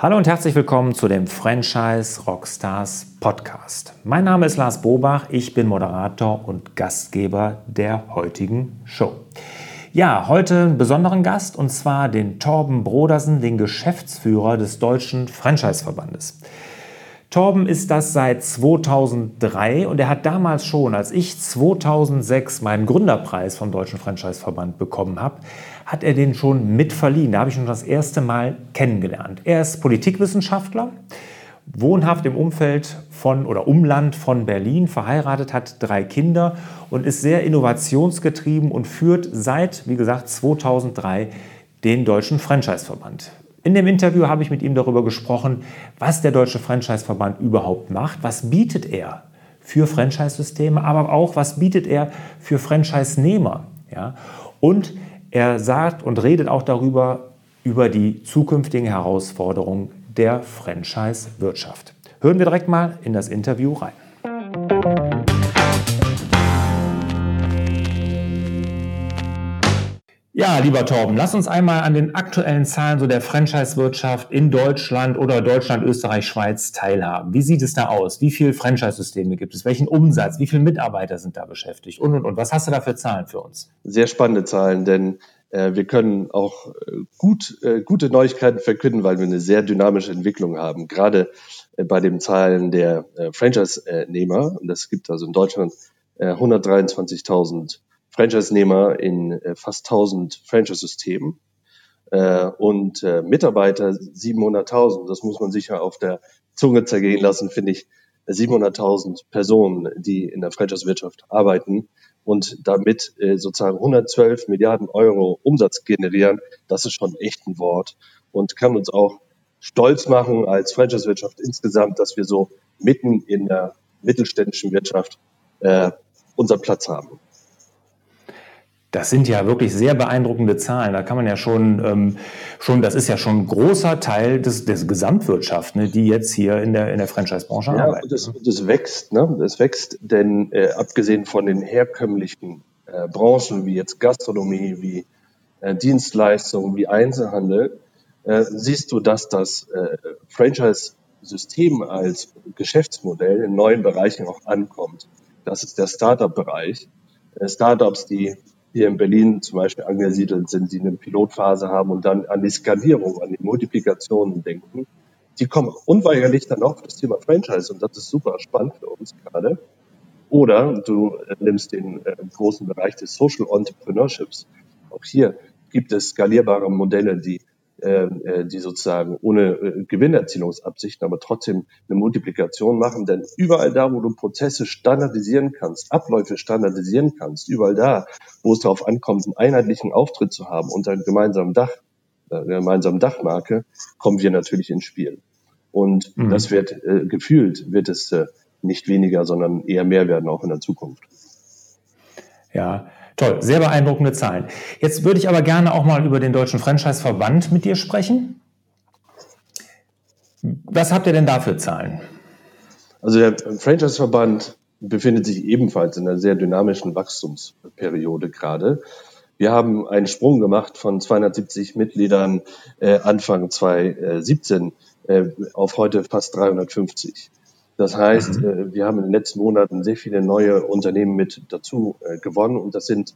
Hallo und herzlich willkommen zu dem Franchise Rockstars Podcast. Mein Name ist Lars Bobach, ich bin Moderator und Gastgeber der heutigen Show. Ja, heute einen besonderen Gast und zwar den Torben Brodersen, den Geschäftsführer des Deutschen Franchise-Verbandes. Torben ist das seit 2003 und er hat damals schon, als ich 2006 meinen Gründerpreis vom Deutschen Franchise-Verband bekommen habe, hat er den schon mitverliehen. Da habe ich ihn das erste Mal kennengelernt. Er ist Politikwissenschaftler, wohnhaft im Umfeld von oder Umland von Berlin, verheiratet, hat drei Kinder und ist sehr innovationsgetrieben und führt seit, wie gesagt, 2003 den Deutschen Franchise-Verband. In dem Interview habe ich mit ihm darüber gesprochen, was der Deutsche Franchise-Verband überhaupt macht, was bietet er für Franchise-Systeme, aber auch was bietet er für Franchise-Nehmer. Ja? Und er sagt und redet auch darüber, über die zukünftigen Herausforderungen der Franchise-Wirtschaft. Hören wir direkt mal in das Interview rein. Ja, lieber Torben, lass uns einmal an den aktuellen Zahlen so der Franchise-Wirtschaft in Deutschland oder Deutschland, Österreich, Schweiz teilhaben. Wie sieht es da aus? Wie viele Franchise-Systeme gibt es? Welchen Umsatz? Wie viele Mitarbeiter sind da beschäftigt? Und, und, und. Was hast du da für Zahlen für uns? Sehr spannende Zahlen, denn äh, wir können auch äh, gut, äh, gute Neuigkeiten verkünden, weil wir eine sehr dynamische Entwicklung haben. Gerade äh, bei den Zahlen der äh, Franchise-Nehmer. Und es gibt also in Deutschland 123.000 äh, Franchise-Nehmer in äh, fast 1000 Franchise-Systemen äh, und äh, Mitarbeiter 700.000. Das muss man sicher auf der Zunge zergehen lassen, finde ich. 700.000 Personen, die in der Franchise-Wirtschaft arbeiten und damit sozusagen 112 Milliarden Euro Umsatz generieren, das ist schon echt ein Wort und kann uns auch stolz machen als Franchise-Wirtschaft insgesamt, dass wir so mitten in der mittelständischen Wirtschaft äh, unseren Platz haben. Das sind ja wirklich sehr beeindruckende Zahlen. Da kann man ja schon, ähm, schon das ist ja schon ein großer Teil des, des Gesamtwirtschaft, ne, die jetzt hier in der, in der Franchise-Branche ja, arbeiten. Das, das wächst, ne? Das wächst, denn äh, abgesehen von den herkömmlichen äh, Branchen wie jetzt Gastronomie, wie äh, Dienstleistungen, wie Einzelhandel, äh, siehst du, dass das äh, Franchise-System als Geschäftsmodell in neuen Bereichen auch ankommt. Das ist der Startup-Bereich. Äh, Startups, die hier in Berlin zum Beispiel angesiedelt sind, die eine Pilotphase haben und dann an die Skalierung, an die Multiplikationen denken, die kommen unweigerlich dann auch auf das Thema Franchise und das ist super spannend für uns gerade. Oder du nimmst den äh, großen Bereich des Social Entrepreneurships. Auch hier gibt es skalierbare Modelle, die die sozusagen ohne äh, Gewinnerzielungsabsichten, aber trotzdem eine Multiplikation machen. Denn überall da, wo du Prozesse standardisieren kannst, Abläufe standardisieren kannst, überall da, wo es darauf ankommt, einen einheitlichen Auftritt zu haben unter einem gemeinsamen Dach, äh, einer gemeinsamen Dachmarke, kommen wir natürlich ins Spiel. Und mhm. das wird äh, gefühlt, wird es äh, nicht weniger, sondern eher mehr werden auch in der Zukunft. Ja, Toll, sehr beeindruckende Zahlen. Jetzt würde ich aber gerne auch mal über den Deutschen Franchise-Verband mit dir sprechen. Was habt ihr denn da für Zahlen? Also der Franchise-Verband befindet sich ebenfalls in einer sehr dynamischen Wachstumsperiode gerade. Wir haben einen Sprung gemacht von 270 Mitgliedern äh, Anfang 2017 äh, auf heute fast 350. Das heißt, mhm. äh, wir haben in den letzten Monaten sehr viele neue Unternehmen mit dazu äh, gewonnen und das sind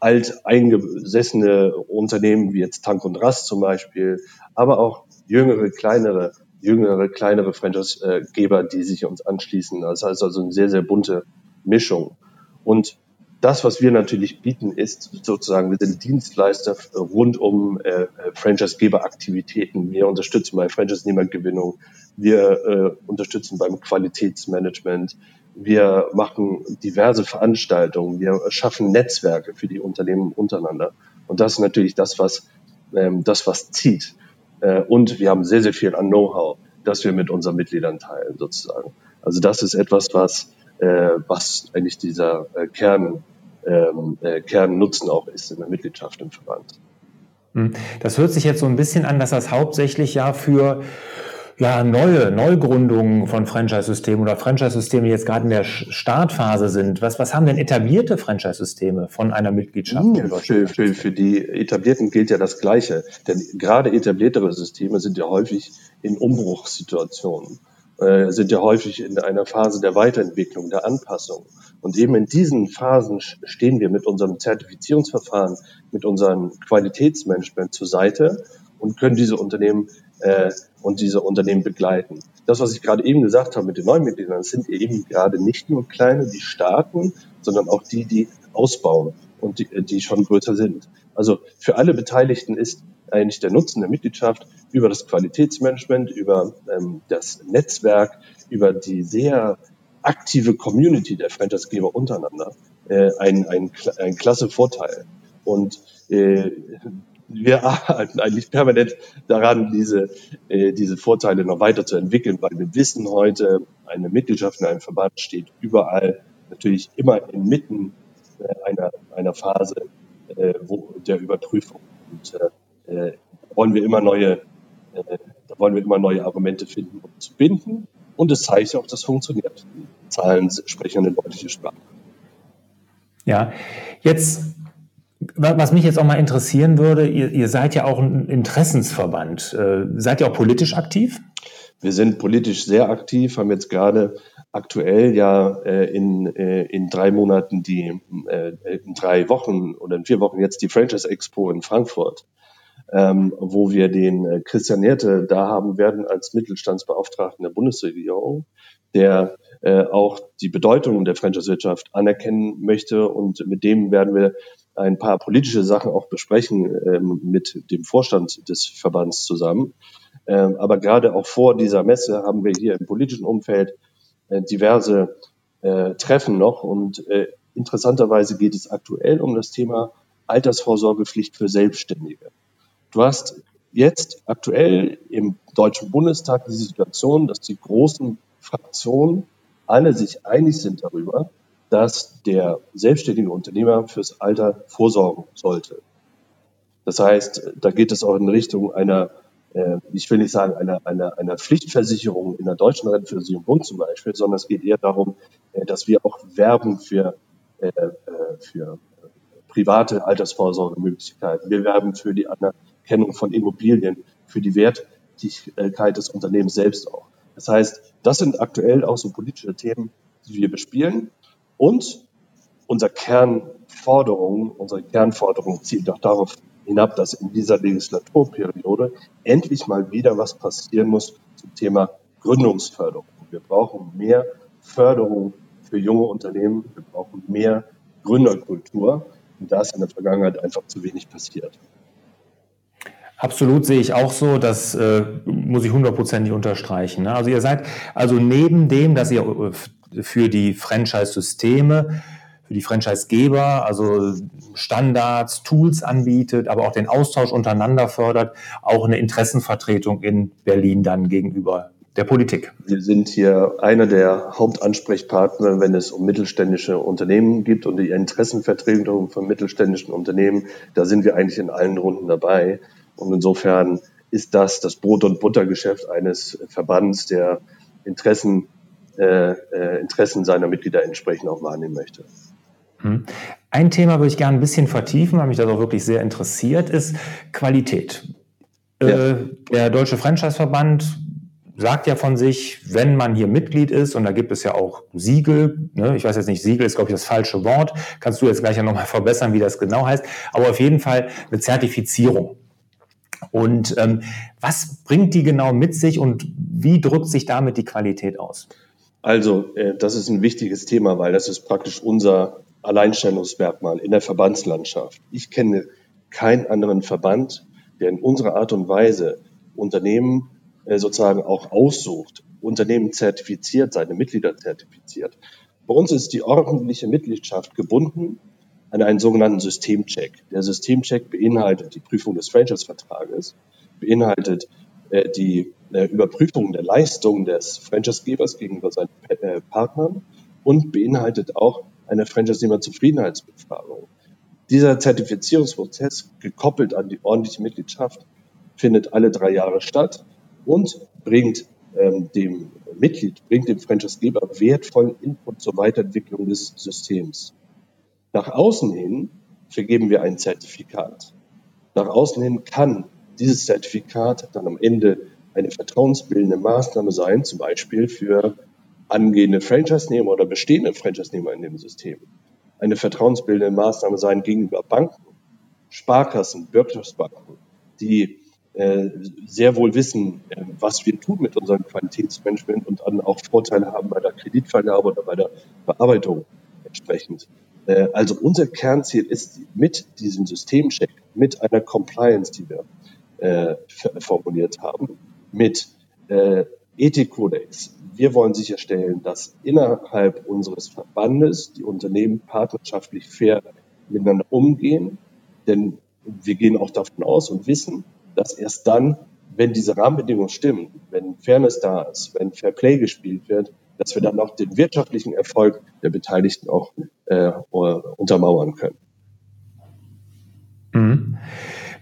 alt eingesessene Unternehmen wie jetzt Tank und Rast zum Beispiel, aber auch jüngere, kleinere, jüngere, kleinere Franchise-Geber, die sich uns anschließen. Das heißt also eine sehr, sehr bunte Mischung. Und das, was wir natürlich bieten, ist sozusagen, wir sind Dienstleister rund um äh, Franchise-Geber-Aktivitäten. Wir unterstützen bei Franchise-Nehmergewinnung, wir äh, unterstützen beim Qualitätsmanagement, wir machen diverse Veranstaltungen, wir schaffen Netzwerke für die Unternehmen untereinander. Und das ist natürlich das, was ähm, das, was zieht. Äh, und wir haben sehr, sehr viel an Know-how, das wir mit unseren Mitgliedern teilen, sozusagen. Also das ist etwas, was äh, was eigentlich dieser äh, Kern, ähm, äh, Kernnutzen auch ist in der Mitgliedschaft im Verband. Hm. Das hört sich jetzt so ein bisschen an, dass das hauptsächlich ja für ja, neue Neugründungen von Franchise-Systemen oder Franchise-Systeme, die jetzt gerade in der Startphase sind? Was, was haben denn etablierte Franchise-Systeme von einer Mitgliedschaft? Uh, für, für, für die etablierten gilt ja das Gleiche. Denn gerade etabliertere Systeme sind ja häufig in Umbruchssituationen, äh, sind ja häufig in einer Phase der Weiterentwicklung, der Anpassung. Und eben in diesen Phasen stehen wir mit unserem Zertifizierungsverfahren, mit unserem Qualitätsmanagement zur Seite und können diese Unternehmen äh, und diese Unternehmen begleiten. Das, was ich gerade eben gesagt habe mit den neuen Mitgliedern, sind eben gerade nicht nur kleine, die starten, sondern auch die, die ausbauen und die, die schon größer sind. Also für alle Beteiligten ist eigentlich der Nutzen der Mitgliedschaft über das Qualitätsmanagement, über ähm, das Netzwerk, über die sehr aktive Community der Franchisegeber untereinander äh, ein, ein, ein klasse Vorteil. Und äh, wir arbeiten eigentlich permanent daran, diese, äh, diese Vorteile noch weiter zu entwickeln, weil wir wissen heute, eine Mitgliedschaft in einem Verband steht überall natürlich immer inmitten äh, einer, einer Phase äh, wo, der Überprüfung. Und äh, äh wollen wir immer neue, äh, da wollen wir immer neue Argumente finden, um zu binden. Und es zeigt auch, dass es funktioniert. Zahlen sprechen eine deutliche Sprache. Ja, jetzt was mich jetzt auch mal interessieren würde, ihr, ihr seid ja auch ein Interessensverband. Äh, seid ihr auch politisch aktiv? Wir sind politisch sehr aktiv, haben jetzt gerade aktuell ja äh, in, äh, in drei Monaten die, äh, in drei Wochen oder in vier Wochen jetzt die Franchise Expo in Frankfurt, ähm, wo wir den äh, Christian Nerte da haben werden als Mittelstandsbeauftragten der Bundesregierung, der äh, auch die Bedeutung der Franchise-Wirtschaft anerkennen möchte und mit dem werden wir ein paar politische Sachen auch besprechen ähm, mit dem Vorstand des Verbands zusammen. Ähm, aber gerade auch vor dieser Messe haben wir hier im politischen Umfeld äh, diverse äh, Treffen noch und äh, interessanterweise geht es aktuell um das Thema Altersvorsorgepflicht für Selbstständige. Du hast jetzt aktuell im Deutschen Bundestag die Situation, dass die großen Fraktionen alle sich einig sind darüber, dass der selbstständige Unternehmer fürs Alter vorsorgen sollte. Das heißt, da geht es auch in Richtung einer, äh, ich will nicht sagen einer, einer, einer Pflichtversicherung in der deutschen Rentenversicherung zum Beispiel, sondern es geht eher darum, äh, dass wir auch werben für, äh, äh für private Altersvorsorgemöglichkeiten. Wir werben für die Anerkennung von Immobilien, für die Wertigkeit des Unternehmens selbst auch. Das heißt, das sind aktuell auch so politische Themen, die wir bespielen. Und unser Kernforderung, unsere Kernforderung zielt doch darauf hinab, dass in dieser Legislaturperiode endlich mal wieder was passieren muss zum Thema Gründungsförderung. Wir brauchen mehr Förderung für junge Unternehmen. Wir brauchen mehr Gründerkultur. Und da ist in der Vergangenheit einfach zu wenig passiert. Absolut sehe ich auch so, das äh, muss ich hundertprozentig unterstreichen. Ne? Also ihr seid also neben dem, dass ihr äh, für die Franchise-Systeme, für die Franchise-Geber, also Standards, Tools anbietet, aber auch den Austausch untereinander fördert, auch eine Interessenvertretung in Berlin dann gegenüber der Politik. Wir sind hier einer der Hauptansprechpartner, wenn es um mittelständische Unternehmen gibt und die Interessenvertretung von mittelständischen Unternehmen. Da sind wir eigentlich in allen Runden dabei. Und insofern ist das das Brot- und Buttergeschäft eines Verbands, der Interessen, äh, äh, Interessen seiner Mitglieder entsprechend auch wahrnehmen möchte. Hm. Ein Thema würde ich gerne ein bisschen vertiefen, weil mich das auch wirklich sehr interessiert, ist Qualität. Äh, ja. Der Deutsche Franchise-Verband sagt ja von sich, wenn man hier Mitglied ist, und da gibt es ja auch Siegel, ne, ich weiß jetzt nicht, Siegel ist, glaube ich, das falsche Wort, kannst du jetzt gleich ja nochmal verbessern, wie das genau heißt, aber auf jeden Fall eine Zertifizierung. Und ähm, was bringt die genau mit sich und wie drückt sich damit die Qualität aus? Also, äh, das ist ein wichtiges Thema, weil das ist praktisch unser Alleinstellungsmerkmal in der Verbandslandschaft. Ich kenne keinen anderen Verband, der in unserer Art und Weise Unternehmen äh, sozusagen auch aussucht, Unternehmen zertifiziert, seine Mitglieder zertifiziert. Bei uns ist die ordentliche Mitgliedschaft gebunden an einen sogenannten Systemcheck. Der Systemcheck beinhaltet die Prüfung des Franchise-Vertrages, beinhaltet äh, die äh, Überprüfung der Leistung des Franchise-Gebers gegenüber seinen äh, Partnern und beinhaltet auch eine Franchise-Nehmer-Zufriedenheitsbefragung. Dieser Zertifizierungsprozess, gekoppelt an die ordentliche Mitgliedschaft, findet alle drei Jahre statt und bringt ähm, dem Mitglied, bringt dem Franchisegeber wertvollen Input zur Weiterentwicklung des Systems. Nach außen hin vergeben wir ein Zertifikat. Nach außen hin kann dieses Zertifikat dann am Ende eine vertrauensbildende Maßnahme sein, zum Beispiel für angehende Franchise-Nehmer oder bestehende Franchise-Nehmer in dem System. Eine vertrauensbildende Maßnahme sein gegenüber Banken, Sparkassen, Wirtschaftsbanken, die äh, sehr wohl wissen, äh, was wir tun mit unserem Qualitätsmanagement und dann auch Vorteile haben bei der Kreditvergabe oder bei der Bearbeitung entsprechend. Äh, also unser Kernziel ist mit diesem Systemcheck, mit einer Compliance, die wir äh, formuliert haben, mit äh, Ethikkodex. Wir wollen sicherstellen, dass innerhalb unseres Verbandes die Unternehmen partnerschaftlich fair miteinander umgehen, denn wir gehen auch davon aus und wissen, dass erst dann, wenn diese Rahmenbedingungen stimmen, wenn Fairness da ist, wenn Fair Play gespielt wird, dass wir dann auch den wirtschaftlichen Erfolg der Beteiligten auch äh, untermauern können. Mhm.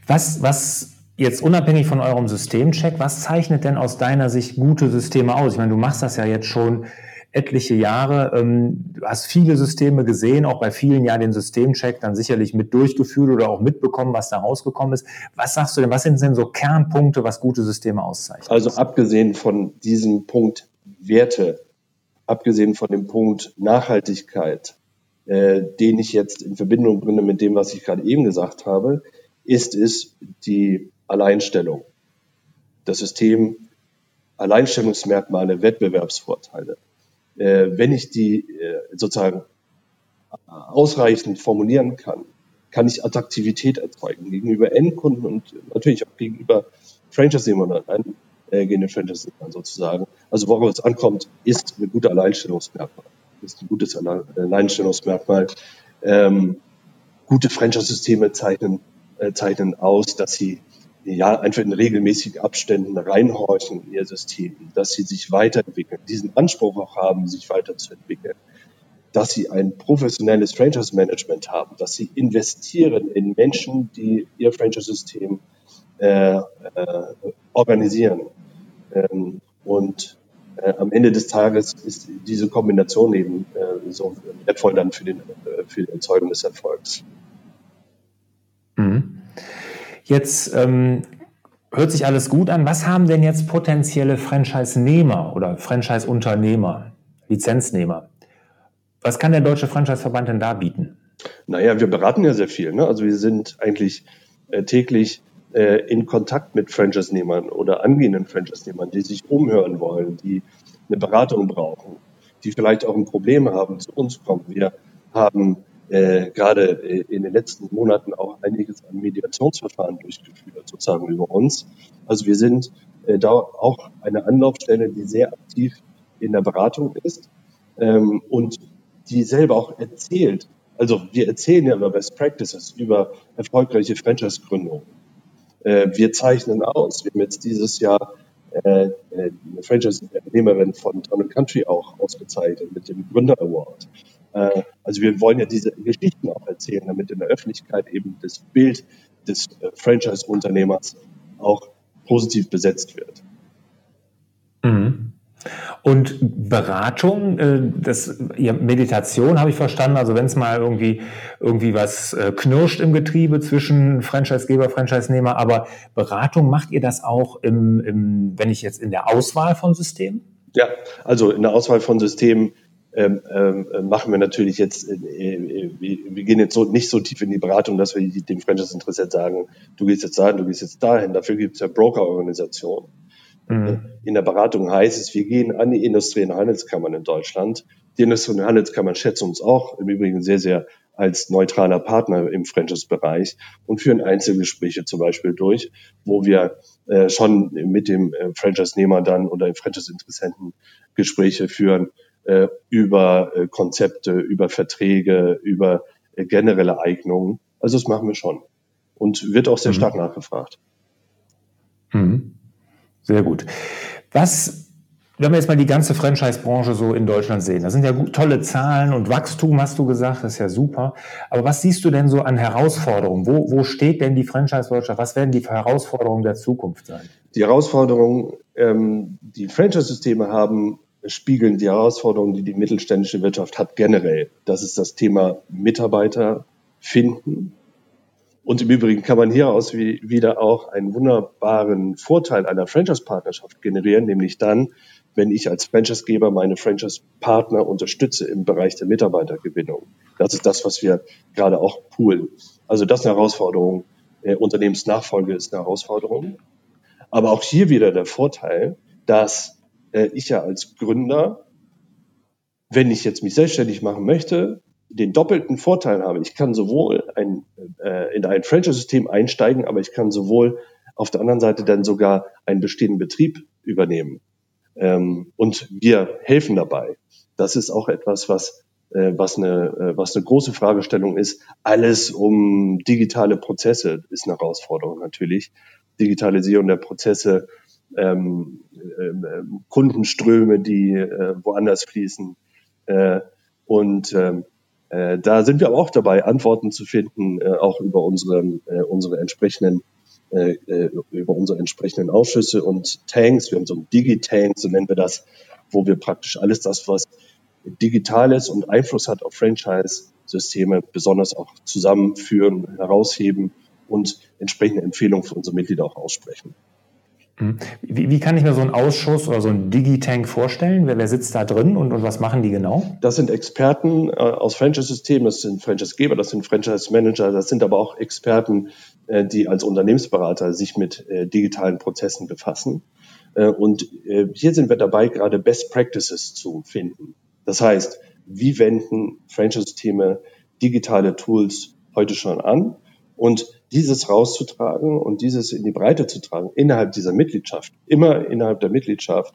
Was, was jetzt unabhängig von eurem Systemcheck, was zeichnet denn aus deiner Sicht gute Systeme aus? Ich meine, du machst das ja jetzt schon etliche Jahre. Ähm, du hast viele Systeme gesehen, auch bei vielen ja den Systemcheck dann sicherlich mit durchgeführt oder auch mitbekommen, was da rausgekommen ist. Was sagst du denn, was sind denn so Kernpunkte, was gute Systeme auszeichnen? Also abgesehen von diesem Punkt Werte, abgesehen von dem Punkt Nachhaltigkeit, äh, den ich jetzt in Verbindung bringe mit dem, was ich gerade eben gesagt habe, ist es die Alleinstellung. Das System Alleinstellungsmerkmale, Wettbewerbsvorteile. Äh, wenn ich die äh, sozusagen ausreichend formulieren kann, kann ich Attraktivität erzeugen gegenüber Endkunden und natürlich auch gegenüber Franchise-Nehmern, eingehenden äh, Franchise-Nehmern sozusagen. Also worauf es ankommt, ist ein guter Alleinstellungsmerkmal. Ist ein gutes Alleinstellungsmerkmal. Ähm, gute Franchise-Systeme zeichnen, äh, zeichnen aus, dass sie ja, einfach in regelmäßigen Abständen reinhorchen in ihr System, dass sie sich weiterentwickeln, diesen Anspruch auch haben, sich weiterzuentwickeln, dass sie ein professionelles Franchise-Management haben, dass sie investieren in Menschen, die ihr Franchise-System äh, äh, organisieren. Ähm, und äh, am Ende des Tages ist diese Kombination eben äh, so wertvoll dann für, den, äh, für die Erzeugung des Erfolgs. Jetzt ähm, hört sich alles gut an. Was haben denn jetzt potenzielle Franchise-Nehmer oder Franchise-Unternehmer, Lizenznehmer? Was kann der Deutsche Franchise-Verband denn da bieten? Naja, wir beraten ja sehr viel. Ne? Also wir sind eigentlich äh, täglich äh, in Kontakt mit Franchise-Nehmern oder angehenden Franchise-Nehmern, die sich umhören wollen, die eine Beratung brauchen, die vielleicht auch ein Problem haben, zu uns kommen. Wir haben äh, gerade äh, in den letzten Monaten auch einiges an Mediationsverfahren durchgeführt, sozusagen über uns. Also wir sind äh, da auch eine Anlaufstelle, die sehr aktiv in der Beratung ist ähm, und die selber auch erzählt. Also wir erzählen ja über Best Practices, über erfolgreiche Franchise-Gründungen. Äh, wir zeichnen aus. Wir haben jetzt dieses Jahr äh, äh eine Franchise-Nehmerin von Town Country auch ausgezeichnet mit dem Gründer Award. Äh, also wir wollen ja diese Geschichten auch erzählen, damit in der Öffentlichkeit eben das Bild des äh, Franchise-Unternehmers auch positiv besetzt wird. Mhm. Und Beratung, äh, das, ja, Meditation habe ich verstanden. Also wenn es mal irgendwie, irgendwie was knirscht im Getriebe zwischen Franchisegeber, Franchise-Nehmer, aber Beratung macht ihr das auch im, im, wenn ich jetzt in der Auswahl von Systemen? Ja, also in der Auswahl von Systemen ähm, ähm, machen wir natürlich jetzt, äh, äh, wir gehen jetzt so, nicht so tief in die Beratung, dass wir dem Franchise-Interessent sagen, du gehst jetzt dahin, du gehst jetzt dahin. Dafür gibt es ja Broker-Organisationen. Mhm. In der Beratung heißt es, wir gehen an die Industrie- und Handelskammern in Deutschland. Die Industrie- und Handelskammern schätzen uns auch im Übrigen sehr, sehr als neutraler Partner im Franchise-Bereich und führen Einzelgespräche zum Beispiel durch, wo wir äh, schon mit dem äh, Franchise-Nehmer dann oder Franchise-Interessenten Gespräche führen, äh, über äh, Konzepte, über Verträge, über äh, generelle Eignungen. Also das machen wir schon. Und wird auch sehr mhm. stark nachgefragt. Mhm. Sehr gut. Was wenn wir jetzt mal die ganze Franchise-Branche so in Deutschland sehen, das sind ja gut, tolle Zahlen und Wachstum, hast du gesagt, das ist ja super. Aber was siehst du denn so an Herausforderungen? Wo, wo steht denn die Franchise-Wirtschaft? Was werden die Herausforderungen der Zukunft sein? Die Herausforderungen, ähm, die Franchise-Systeme haben, spiegeln die Herausforderungen, die die mittelständische Wirtschaft hat generell. Das ist das Thema Mitarbeiter finden. Und im Übrigen kann man hieraus wie, wieder auch einen wunderbaren Vorteil einer Franchise-Partnerschaft generieren, nämlich dann, wenn ich als Franchisegeber meine Franchise-Partner unterstütze im Bereich der Mitarbeitergewinnung. Das ist das, was wir gerade auch poolen. Also das ist eine Herausforderung. Äh, Unternehmensnachfolge ist eine Herausforderung. Aber auch hier wieder der Vorteil, dass äh, ich ja als Gründer, wenn ich jetzt mich selbstständig machen möchte, den doppelten Vorteil habe. Ich kann sowohl ein, äh, in ein Franchise-System einsteigen, aber ich kann sowohl auf der anderen Seite dann sogar einen bestehenden Betrieb übernehmen. Ähm, und wir helfen dabei. Das ist auch etwas, was, äh, was, eine, äh, was eine große Fragestellung ist. Alles um digitale Prozesse ist eine Herausforderung natürlich. Digitalisierung der Prozesse, ähm, äh, Kundenströme, die äh, woanders fließen. Äh, und ähm, äh, da sind wir aber auch dabei, Antworten zu finden, äh, auch über unsere, äh, unsere entsprechenden äh, äh, über unsere entsprechenden Ausschüsse und Tanks. Wir haben so ein Digitank, so nennen wir das, wo wir praktisch alles das, was digital ist und Einfluss hat auf Franchise-Systeme, besonders auch zusammenführen, herausheben und entsprechende Empfehlungen für unsere Mitglieder auch aussprechen. Mhm. Wie, wie, kann ich mir so einen Ausschuss oder so einen Digitank vorstellen? Wer, wer sitzt da drin und, und, was machen die genau? Das sind Experten äh, aus Franchise-Systemen, das sind Franchise-Geber, das sind Franchise-Manager, das sind aber auch Experten, äh, die als Unternehmensberater sich mit äh, digitalen Prozessen befassen. Äh, und äh, hier sind wir dabei, gerade Best Practices zu finden. Das heißt, wie wenden Franchise-Systeme digitale Tools heute schon an? Und dieses rauszutragen und dieses in die Breite zu tragen, innerhalb dieser Mitgliedschaft, immer innerhalb der Mitgliedschaft,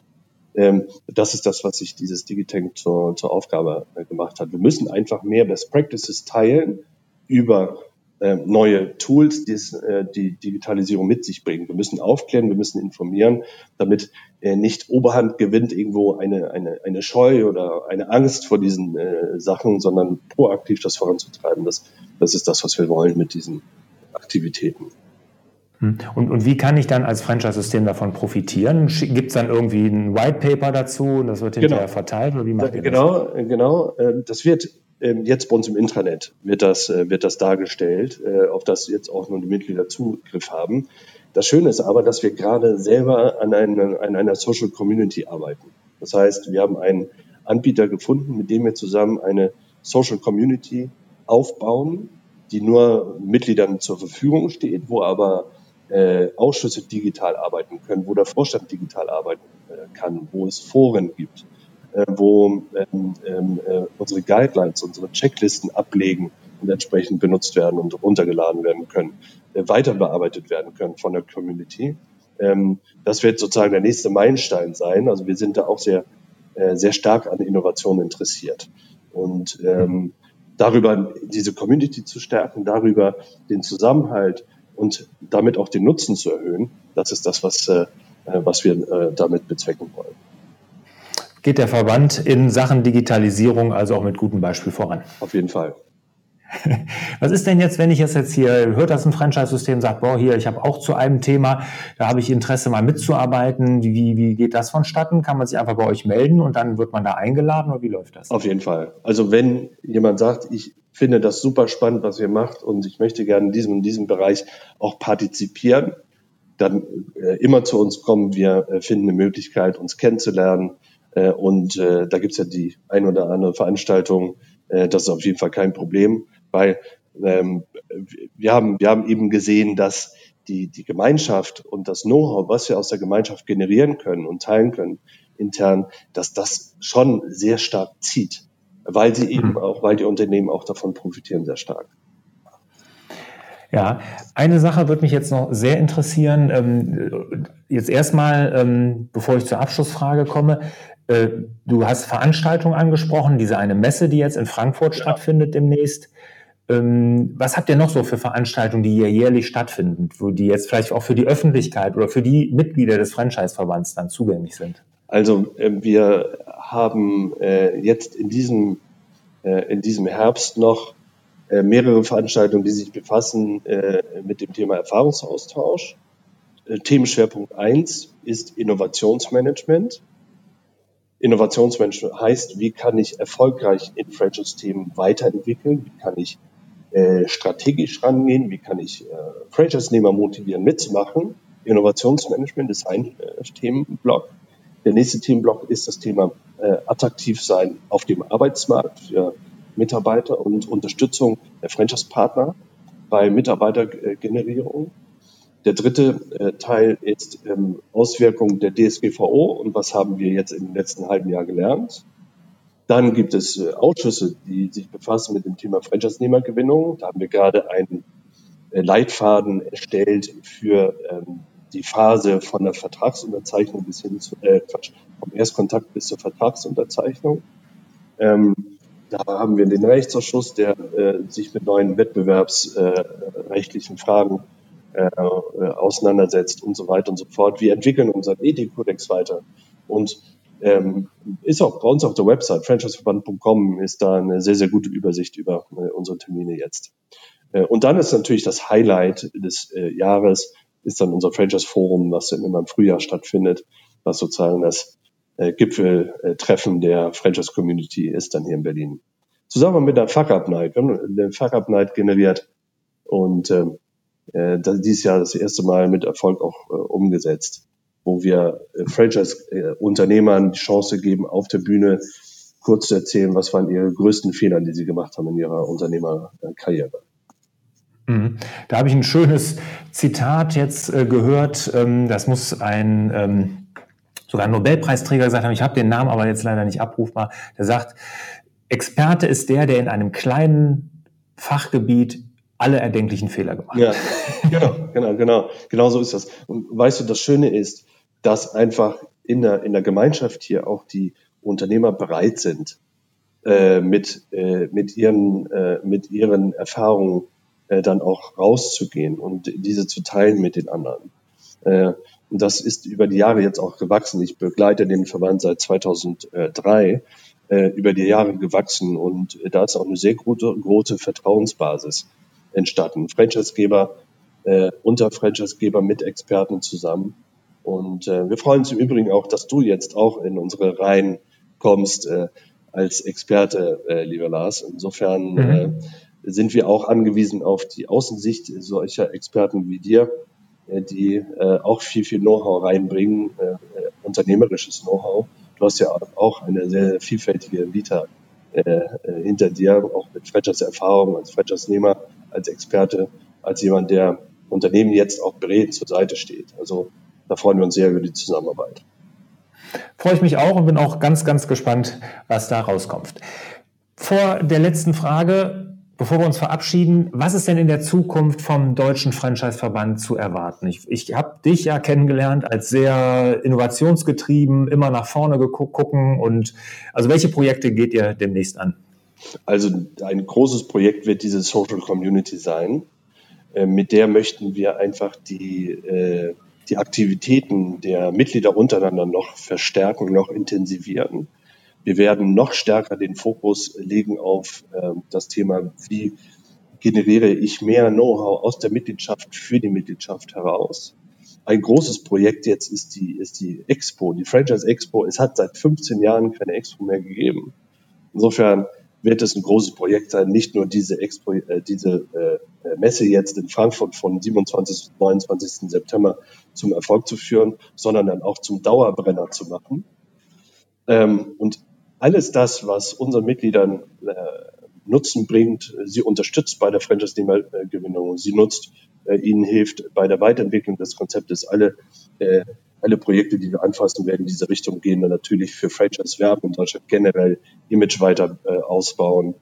ähm, das ist das, was sich dieses Digitank zur, zur Aufgabe äh, gemacht hat. Wir müssen einfach mehr Best Practices teilen über äh, neue Tools, die äh, die Digitalisierung mit sich bringen. Wir müssen aufklären, wir müssen informieren, damit äh, nicht Oberhand gewinnt irgendwo eine, eine, eine Scheu oder eine Angst vor diesen Sachen, sondern proaktiv das voranzutreiben. Das, das ist das, was wir wollen mit diesen Aktivitäten. Hm. Und, und wie kann ich dann als Franchise-System davon profitieren? Gibt es dann irgendwie ein White Paper dazu und das wird hinterher genau. verteilt? Oder wie macht ihr genau, das? Genau, ähm, das wird ähm, jetzt bei uns im Intranet wird das, äh, wird das dargestellt, äh, auf das jetzt auch nur die Mitglieder Zugriff haben. Das Schöne ist aber, dass wir gerade selber an, eine, an einer Social Community arbeiten. Das heißt, wir haben einen Anbieter gefunden, mit dem wir zusammen eine Social Community aufbauen, die nur Mitgliedern zur Verfügung steht, wo aber äh, Ausschüsse digital arbeiten können, wo der Vorstand digital arbeiten äh, kann, wo es Foren gibt, äh, wo ähm, ähm, äh, unsere Guidelines, unsere Checklisten ablegen und entsprechend benutzt werden und runtergeladen werden können, äh, weiter bearbeitet werden können von der Community. Ähm, das wird sozusagen der nächste Meilenstein sein. Also wir sind da auch sehr, äh, sehr stark an Innovation interessiert. Und ähm, darüber diese Community zu stärken, darüber den Zusammenhalt und damit auch den Nutzen zu erhöhen, das ist das, was, äh, was wir äh, damit bezwecken wollen. Geht der Verband in Sachen Digitalisierung also auch mit gutem Beispiel voran? Auf jeden Fall. Was ist denn jetzt, wenn ich jetzt, jetzt hier hört, dass ein Franchise-System sagt, boah, hier, ich habe auch zu einem Thema, da habe ich Interesse mal mitzuarbeiten. Wie, wie geht das vonstatten? Kann man sich einfach bei euch melden und dann wird man da eingeladen oder wie läuft das? Auf jeden Fall. Also wenn jemand sagt, ich finde das super spannend, was ihr macht und ich möchte gerne in diesem und diesem Bereich auch partizipieren, dann äh, immer zu uns kommen. Wir äh, finden eine Möglichkeit, uns kennenzulernen. Äh, und äh, da gibt's ja die ein oder andere Veranstaltung. Äh, das ist auf jeden Fall kein Problem weil ähm, wir, haben, wir haben eben gesehen, dass die, die Gemeinschaft und das Know-how, was wir aus der Gemeinschaft generieren können und teilen können intern, dass das schon sehr stark zieht, weil sie eben mhm. auch, weil die Unternehmen auch davon profitieren sehr stark. Ja, eine Sache würde mich jetzt noch sehr interessieren. Ähm, jetzt erstmal, ähm, bevor ich zur Abschlussfrage komme, äh, du hast Veranstaltungen angesprochen, diese eine Messe, die jetzt in Frankfurt ja. stattfindet demnächst. Ähm, was habt ihr noch so für Veranstaltungen, die hier jährlich stattfinden, wo die jetzt vielleicht auch für die Öffentlichkeit oder für die Mitglieder des Franchise-Verbands dann zugänglich sind? Also äh, wir haben äh, jetzt in diesem, äh, in diesem Herbst noch äh, mehrere Veranstaltungen, die sich befassen mit dem Thema Erfahrungsaustausch. Themenschwerpunkt eins ist Innovationsmanagement. Innovationsmanagement heißt, wie kann ich erfolgreich in Franchise-Themen weiterentwickeln? Wie kann ich äh, strategisch rangehen? Wie kann ich äh, Franchise-Nehmer motivieren, mitzumachen? Innovationsmanagement ist ein äh, Themenblock. Der nächste Themenblock ist das Thema äh, attraktiv sein auf dem Arbeitsmarkt für Mitarbeiter und Unterstützung der Franchise-Partner bei Mitarbeitergenerierung. Der dritte äh, Teil ist ähm, Auswirkungen der DSGVO und was haben wir jetzt im letzten halben Jahr gelernt. Dann gibt es äh, Ausschüsse, die sich befassen mit dem Thema Franchise-Nehmergewinnung. Da haben wir gerade einen äh, Leitfaden erstellt für ähm, die Phase von der Vertragsunterzeichnung bis hin zu, äh, Quatsch, vom Erstkontakt bis zur Vertragsunterzeichnung. Ähm, da haben wir den Rechtsausschuss, der äh, sich mit neuen wettbewerbsrechtlichen äh, Fragen äh, auseinandersetzt und so weiter und so fort. Wir entwickeln unseren Ethikkodex weiter und ähm, ist auch bei uns auf der Website franchiseverband.com ist da eine sehr, sehr gute Übersicht über äh, unsere Termine jetzt. Äh, und dann ist natürlich das Highlight des äh, Jahres, ist dann unser Franchise Forum, was dann immer im Frühjahr stattfindet, was sozusagen das äh, Gipfeltreffen der Franchise Community ist dann hier in Berlin. Zusammen mit der Fuck Up Night. Wir haben eine Fuck Up Night generiert und ähm, äh, dieses Jahr das erste Mal mit Erfolg auch äh, umgesetzt, wo wir äh, Franchise-Unternehmern die Chance geben, auf der Bühne kurz zu erzählen, was waren ihre größten Fehler, die sie gemacht haben in ihrer Unternehmerkarriere. Mhm. Da habe ich ein schönes Zitat jetzt äh, gehört. Ähm, das muss ein ähm, sogar ein Nobelpreisträger gesagt haben. Ich habe den Namen aber jetzt leider nicht abrufbar. Der sagt, Experte ist der, der in einem kleinen Fachgebiet alle erdenklichen Fehler gemacht hat. Ja, genau, genau, genau. Genau so ist das. Und weißt du, das Schöne ist, dass einfach in der, in der Gemeinschaft hier auch die Unternehmer bereit sind, äh, mit, äh, mit, ihren, äh, mit ihren Erfahrungen äh, dann auch rauszugehen und diese zu teilen mit den anderen. Äh, und das ist über die Jahre jetzt auch gewachsen. Ich begleite den Verband seit 2003, äh, über die Jahre gewachsen und da ist auch eine sehr gute, große Vertrauensbasis entstanden. Franchisegeber äh, unter Franchisegeber mit Experten zusammen. Und äh, wir freuen uns im Übrigen auch, dass du jetzt auch in unsere Reihen kommst äh, als Experte, äh, lieber Lars. Insofern mhm. äh, sind wir auch angewiesen auf die Außensicht solcher Experten wie dir, äh, die äh, auch viel, viel Know-how reinbringen, äh, äh, unternehmerisches Know-how. Du hast ja auch eine sehr vielfältige Vita äh, äh, hinter dir, auch mit Franchise-Erfahrung als Franchise-Nehmer, als Experte, als jemand, der Unternehmen jetzt auch berät zur Seite steht. Also da freuen wir uns sehr über die Zusammenarbeit. Freue ich mich auch und bin auch ganz, ganz gespannt, was da rauskommt. Vor der letzten Frage Bevor wir uns verabschieden, was ist denn in der Zukunft vom Deutschen Franchise-Verband zu erwarten? Ich, ich habe dich ja kennengelernt als sehr innovationsgetrieben, immer nach vorne gucken und also welche Projekte geht ihr demnächst an? Also ein großes Projekt wird diese Social Community sein. Äh, mit der möchten wir einfach die, äh, die Aktivitäten der Mitglieder untereinander noch verstärken, noch intensivieren. Wir werden noch stärker den Fokus legen auf äh, das Thema, wie generiere ich mehr Know-how aus der Mitgliedschaft für die Mitgliedschaft heraus. Ein großes Projekt jetzt ist die, ist die Expo, die Franchise Expo. Es hat seit 15 Jahren keine Expo mehr gegeben. Insofern wird es ein großes Projekt sein, nicht nur diese Expo, äh, diese äh, Messe jetzt in Frankfurt von 27. bis 29. September zum Erfolg zu führen, sondern dann auch zum Dauerbrenner zu machen. Ähm, und alles das, was unseren Mitgliedern äh, Nutzen bringt, sie unterstützt bei der Franchise-Nehmergewinnung, sie nutzt, äh, ihnen hilft bei der Weiterentwicklung des Konzeptes. Alle, äh, alle Projekte, die wir anfassen werden in diese Richtung gehen, dann natürlich für Franchise werben in Deutschland generell, Image weiter äh, ausbauen,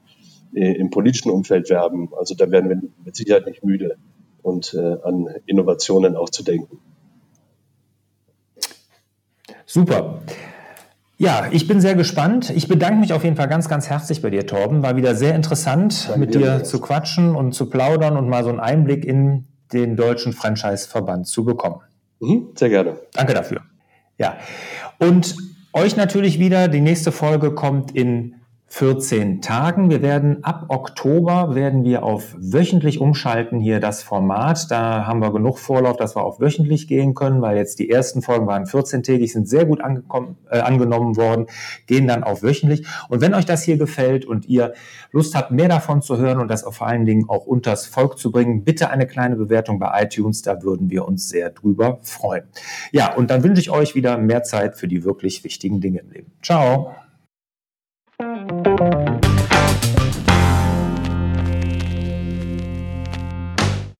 äh, im politischen Umfeld werben. Also da werden wir mit Sicherheit nicht müde und äh, an Innovationen auch zu denken. Super. Ja, ich bin sehr gespannt. Ich bedanke mich auf jeden Fall ganz, ganz herzlich bei dir, Torben. War wieder sehr interessant, Danke mit dir zu quatschen und zu plaudern und mal so einen Einblick in den deutschen Franchise-Verband zu bekommen. Mhm, sehr gerne. Danke dafür. Ja, und Euch natürlich wieder. Die nächste Folge kommt in 14 Tagen. Wir werden ab Oktober werden wir auf wöchentlich umschalten hier das Format. Da haben wir genug Vorlauf, dass wir auf wöchentlich gehen können, weil jetzt die ersten Folgen waren 14-tägig, sind sehr gut äh, angenommen worden, gehen dann auf wöchentlich. Und wenn euch das hier gefällt und ihr Lust habt, mehr davon zu hören und das vor allen Dingen auch unters Volk zu bringen, bitte eine kleine Bewertung bei iTunes, da würden wir uns sehr drüber freuen. Ja, und dann wünsche ich euch wieder mehr Zeit für die wirklich wichtigen Dinge im Leben. Ciao.